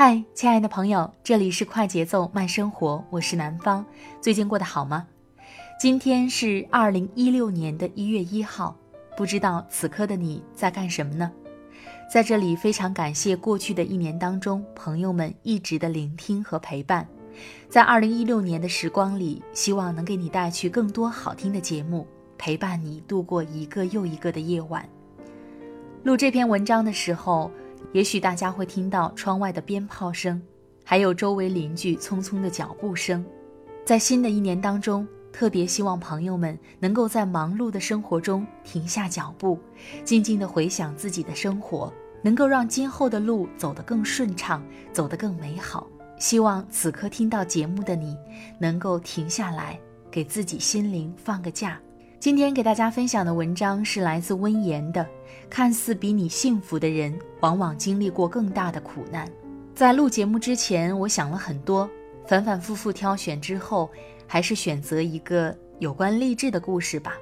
嗨，亲爱的朋友，这里是快节奏慢生活，我是南方。最近过得好吗？今天是二零一六年的一月一号，不知道此刻的你在干什么呢？在这里非常感谢过去的一年当中朋友们一直的聆听和陪伴，在二零一六年的时光里，希望能给你带去更多好听的节目，陪伴你度过一个又一个的夜晚。录这篇文章的时候。也许大家会听到窗外的鞭炮声，还有周围邻居匆匆的脚步声。在新的一年当中，特别希望朋友们能够在忙碌的生活中停下脚步，静静的回想自己的生活，能够让今后的路走得更顺畅，走得更美好。希望此刻听到节目的你，能够停下来，给自己心灵放个假。今天给大家分享的文章是来自温言的。看似比你幸福的人，往往经历过更大的苦难。在录节目之前，我想了很多，反反复复挑选之后，还是选择一个有关励志的故事吧，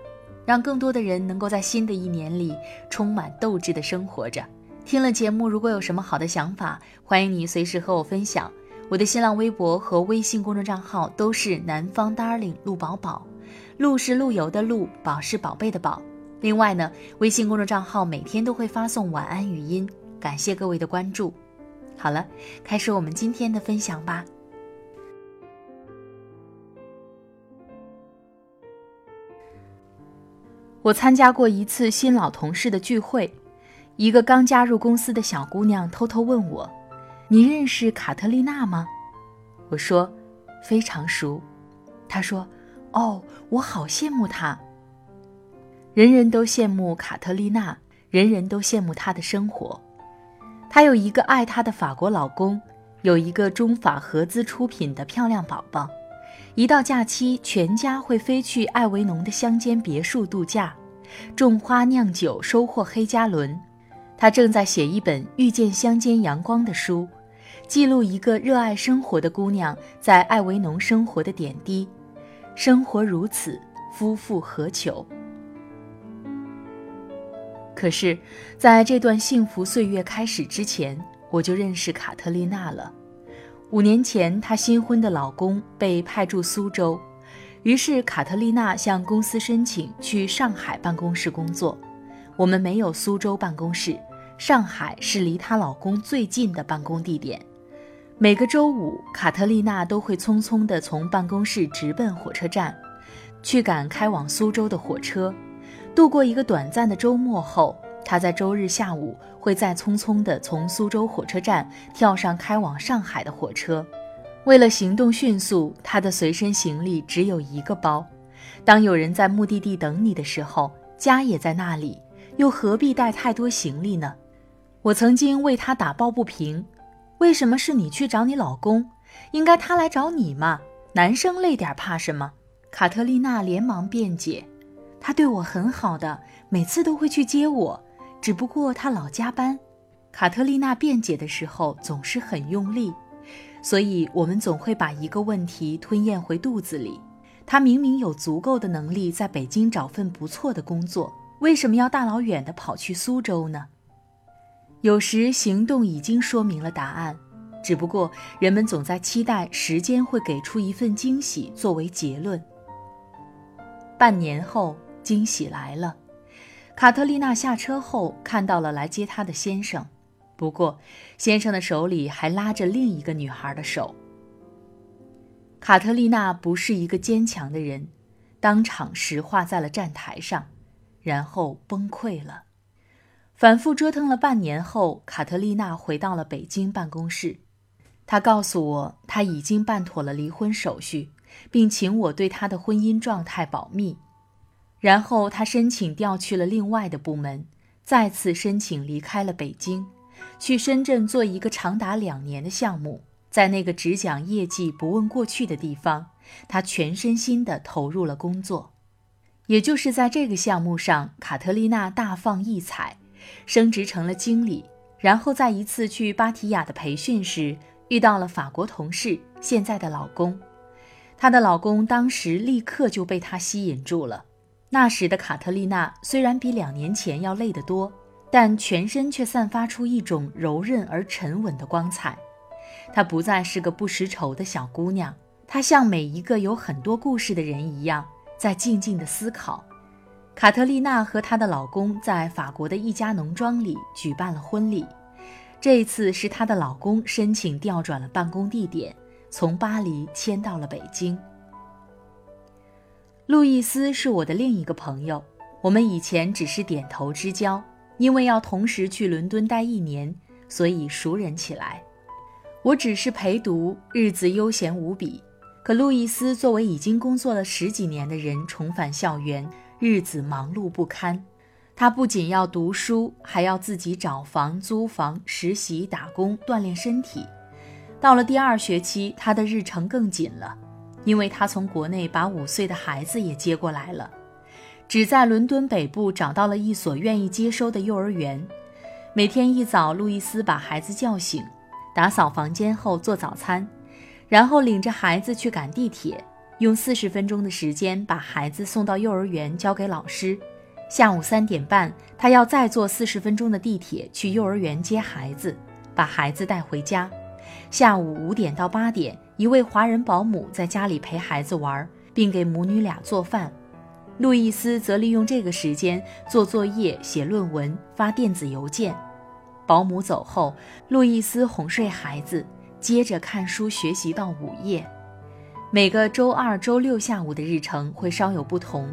让更多的人能够在新的一年里充满斗志的生活着。听了节目，如果有什么好的想法，欢迎你随时和我分享。我的新浪微博和微信公众账号都是南方 darling 陆宝宝。路是路由的路，宝是宝贝的宝。另外呢，微信公众账号每天都会发送晚安语音，感谢各位的关注。好了，开始我们今天的分享吧。我参加过一次新老同事的聚会，一个刚加入公司的小姑娘偷偷问我：“你认识卡特丽娜吗？”我说：“非常熟。”她说。哦，我好羡慕她。人人都羡慕卡特丽娜，人人都羡慕她的生活。她有一个爱她的法国老公，有一个中法合资出品的漂亮宝宝。一到假期，全家会飞去艾维农的乡间别墅度假，种花酿酒，收获黑加仑。她正在写一本遇见乡间阳光的书，记录一个热爱生活的姑娘在艾维农生活的点滴。生活如此，夫复何求？可是，在这段幸福岁月开始之前，我就认识卡特丽娜了。五年前，她新婚的老公被派驻苏州，于是卡特丽娜向公司申请去上海办公室工作。我们没有苏州办公室，上海是离她老公最近的办公地点。每个周五，卡特丽娜都会匆匆地从办公室直奔火车站，去赶开往苏州的火车。度过一个短暂的周末后，她在周日下午会再匆匆地从苏州火车站跳上开往上海的火车。为了行动迅速，她的随身行李只有一个包。当有人在目的地等你的时候，家也在那里，又何必带太多行李呢？我曾经为她打抱不平。为什么是你去找你老公？应该他来找你嘛。男生累点怕什么？卡特丽娜连忙辩解：“他对我很好的，每次都会去接我，只不过他老加班。”卡特丽娜辩解的时候总是很用力，所以我们总会把一个问题吞咽回肚子里。他明明有足够的能力在北京找份不错的工作，为什么要大老远的跑去苏州呢？有时行动已经说明了答案，只不过人们总在期待时间会给出一份惊喜作为结论。半年后，惊喜来了。卡特丽娜下车后看到了来接她的先生，不过先生的手里还拉着另一个女孩的手。卡特丽娜不是一个坚强的人，当场石化在了站台上，然后崩溃了。反复折腾了半年后，卡特丽娜回到了北京办公室。她告诉我，她已经办妥了离婚手续，并请我对她的婚姻状态保密。然后她申请调去了另外的部门，再次申请离开了北京，去深圳做一个长达两年的项目。在那个只讲业绩不问过去的地方，她全身心地投入了工作。也就是在这个项目上，卡特丽娜大放异彩，升职成了经理。然后在一次去芭提雅的培训时，遇到了法国同事现在的老公，她的老公当时立刻就被她吸引住了。那时的卡特丽娜虽然比两年前要累得多，但全身却散发出一种柔韧而沉稳的光彩。她不再是个不识愁的小姑娘，她像每一个有很多故事的人一样，在静静的思考。卡特丽娜和她的老公在法国的一家农庄里举办了婚礼。这一次是她的老公申请调转了办公地点，从巴黎迁到了北京。路易斯是我的另一个朋友，我们以前只是点头之交，因为要同时去伦敦待一年，所以熟人起来。我只是陪读，日子悠闲无比。可路易斯作为已经工作了十几年的人，重返校园，日子忙碌不堪。他不仅要读书，还要自己找房、租房、实习、打工、锻炼身体。到了第二学期，他的日程更紧了，因为他从国内把五岁的孩子也接过来了，只在伦敦北部找到了一所愿意接收的幼儿园。每天一早，路易斯把孩子叫醒，打扫房间后做早餐，然后领着孩子去赶地铁，用四十分钟的时间把孩子送到幼儿园，交给老师。下午三点半，他要再坐四十分钟的地铁去幼儿园接孩子，把孩子带回家。下午五点到八点，一位华人保姆在家里陪孩子玩，并给母女俩做饭。路易斯则利用这个时间做作业、写论文、发电子邮件。保姆走后，路易斯哄睡孩子，接着看书学习到午夜。每个周二、周六下午的日程会稍有不同。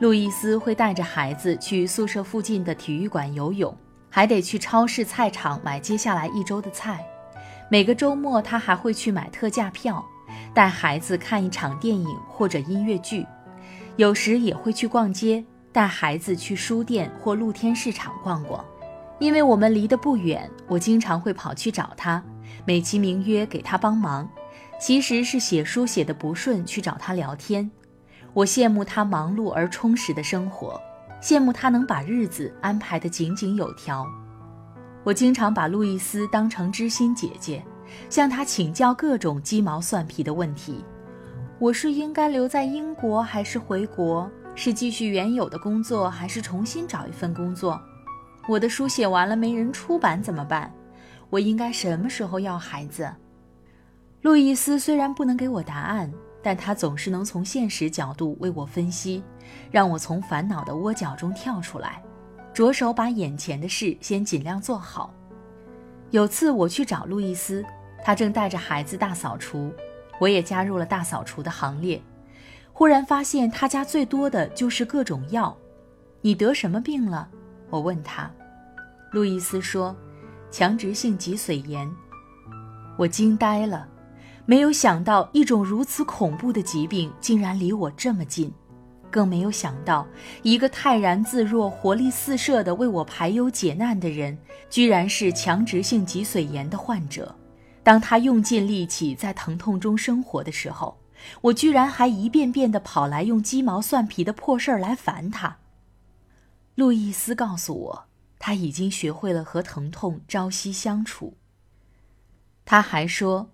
路易斯会带着孩子去宿舍附近的体育馆游泳，还得去超市、菜场买接下来一周的菜。每个周末，他还会去买特价票，带孩子看一场电影或者音乐剧。有时也会去逛街，带孩子去书店或露天市场逛逛。因为我们离得不远，我经常会跑去找他，美其名曰给他帮忙，其实是写书写的不顺，去找他聊天。我羡慕他忙碌而充实的生活，羡慕他能把日子安排得井井有条。我经常把路易斯当成知心姐姐，向他请教各种鸡毛蒜皮的问题。我是应该留在英国还是回国？是继续原有的工作还是重新找一份工作？我的书写完了没人出版怎么办？我应该什么时候要孩子？路易斯虽然不能给我答案。但他总是能从现实角度为我分析，让我从烦恼的窝角中跳出来，着手把眼前的事先尽量做好。有次我去找路易斯，他正带着孩子大扫除，我也加入了大扫除的行列。忽然发现他家最多的就是各种药。你得什么病了？我问他。路易斯说：“强直性脊髓炎。”我惊呆了。没有想到一种如此恐怖的疾病竟然离我这么近，更没有想到一个泰然自若、活力四射的为我排忧解难的人，居然是强直性脊髓炎的患者。当他用尽力气在疼痛中生活的时候，我居然还一遍遍地跑来用鸡毛蒜皮的破事儿来烦他。路易斯告诉我，他已经学会了和疼痛朝夕相处。他还说。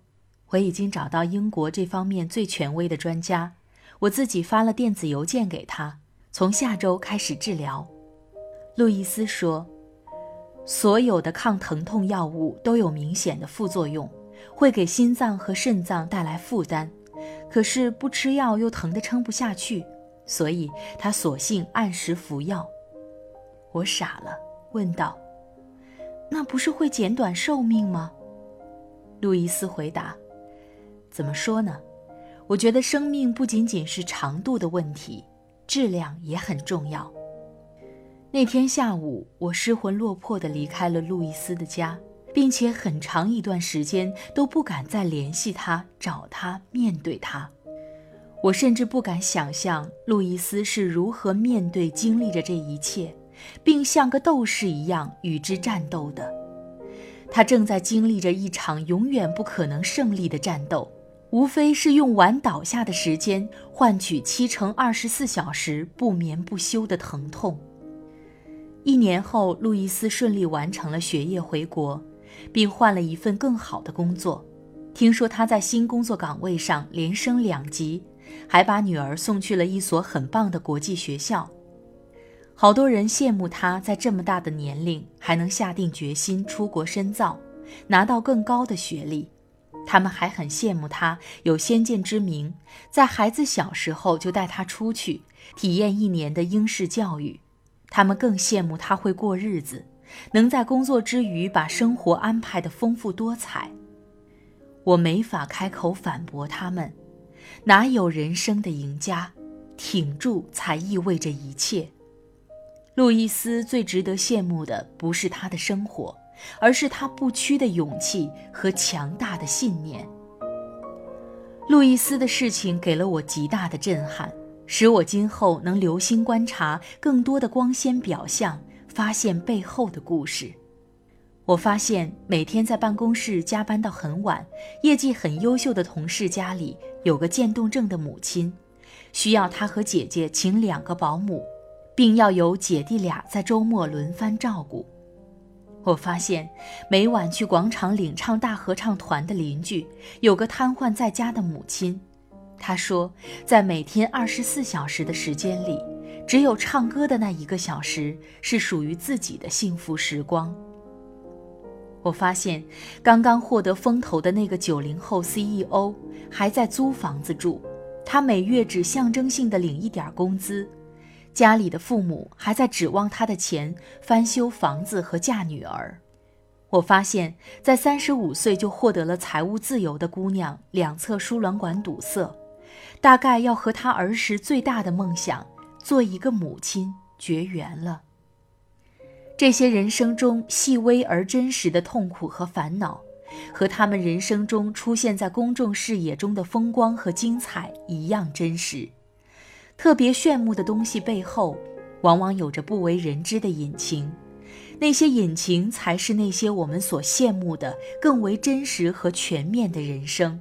我已经找到英国这方面最权威的专家，我自己发了电子邮件给他，从下周开始治疗。路易斯说，所有的抗疼痛药物都有明显的副作用，会给心脏和肾脏带来负担，可是不吃药又疼得撑不下去，所以他索性按时服药。我傻了，问道：“那不是会减短寿命吗？”路易斯回答：“怎么说呢？我觉得生命不仅仅是长度的问题，质量也很重要。”那天下午，我失魂落魄地离开了路易斯的家。并且很长一段时间都不敢再联系他、找他、面对他。我甚至不敢想象路易斯是如何面对、经历着这一切，并像个斗士一样与之战斗的。他正在经历着一场永远不可能胜利的战斗，无非是用完倒下的时间换取七乘二十四小时不眠不休的疼痛。一年后，路易斯顺利完成了学业，回国。并换了一份更好的工作，听说他在新工作岗位上连升两级，还把女儿送去了一所很棒的国际学校。好多人羡慕他在这么大的年龄还能下定决心出国深造，拿到更高的学历。他们还很羡慕他有先见之明，在孩子小时候就带他出去体验一年的英式教育。他们更羡慕他会过日子。能在工作之余把生活安排的丰富多彩，我没法开口反驳他们。哪有人生的赢家？挺住才意味着一切。路易斯最值得羡慕的不是他的生活，而是他不屈的勇气和强大的信念。路易斯的事情给了我极大的震撼，使我今后能留心观察更多的光鲜表象。发现背后的故事。我发现每天在办公室加班到很晚、业绩很优秀的同事家里有个渐冻症的母亲，需要他和姐姐请两个保姆，并要由姐弟俩在周末轮番照顾。我发现每晚去广场领唱大合唱团的邻居有个瘫痪在家的母亲，她说，在每天二十四小时的时间里。只有唱歌的那一个小时是属于自己的幸福时光。我发现，刚刚获得风头的那个九零后 CEO 还在租房子住，他每月只象征性的领一点工资，家里的父母还在指望他的钱翻修房子和嫁女儿。我发现，在三十五岁就获得了财务自由的姑娘，两侧输卵管堵塞，大概要和她儿时最大的梦想。做一个母亲绝缘了。这些人生中细微而真实的痛苦和烦恼，和他们人生中出现在公众视野中的风光和精彩一样真实。特别炫目的东西背后，往往有着不为人知的隐情。那些隐情，才是那些我们所羡慕的更为真实和全面的人生。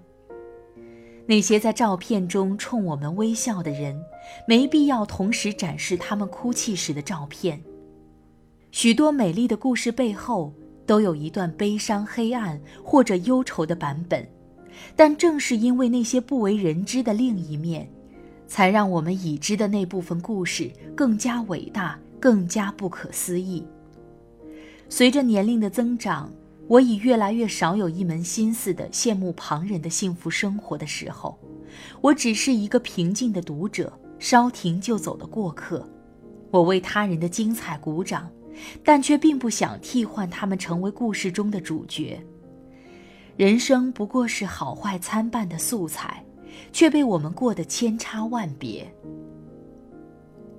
那些在照片中冲我们微笑的人，没必要同时展示他们哭泣时的照片。许多美丽的故事背后，都有一段悲伤、黑暗或者忧愁的版本。但正是因为那些不为人知的另一面，才让我们已知的那部分故事更加伟大、更加不可思议。随着年龄的增长。我已越来越少有一门心思的羡慕旁人的幸福生活的时候，我只是一个平静的读者，稍停就走的过客。我为他人的精彩鼓掌，但却并不想替换他们成为故事中的主角。人生不过是好坏参半的素材，却被我们过得千差万别。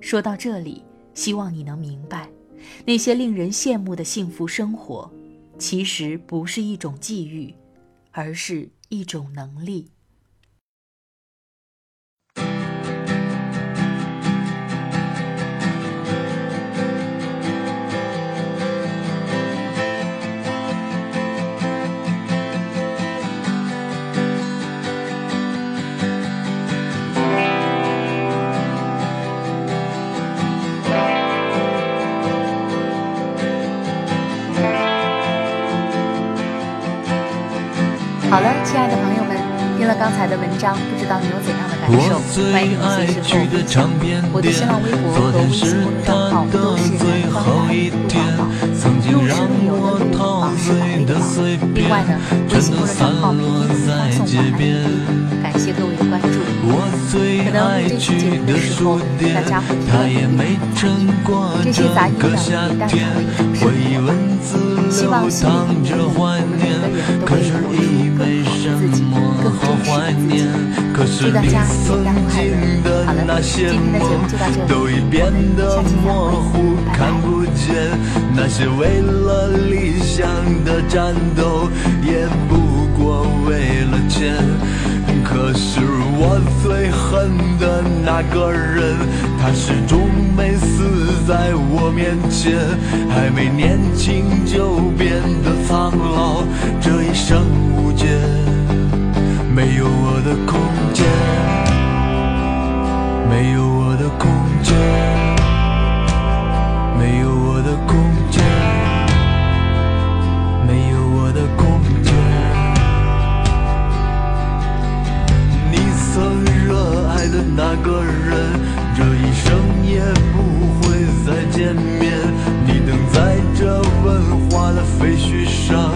说到这里，希望你能明白，那些令人羡慕的幸福生活。其实不是一种际遇，而是一种能力。听了刚才的文章，不知道你有怎样的感受？欢迎你随时和我分享。我的新浪微博和微信公众账号都是南方来读宝宝。入室内有的录音房是哪个房？另外呢，微信公众账号每天都发送晚安语，感谢各位的关注。可能这期节目的时候，大家会听到一点这些杂音呢，也代表了一种生活。希望心里面的我们每个人都可以活出更好的自己，更真实的自己。祝大家元旦快乐！好了，今天的节目就到这里，我们下期再会，拜拜。那些为了理想的战斗，也不过为了钱。可是我最恨的那个人，他始终在我面前，还没年轻就变得苍老，这一生无解。没有我的空间，没有我的空间，没有我的空间，没有我的空间。你曾热爱的那个人，这一生也不见面。你等在这文化的废墟上。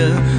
片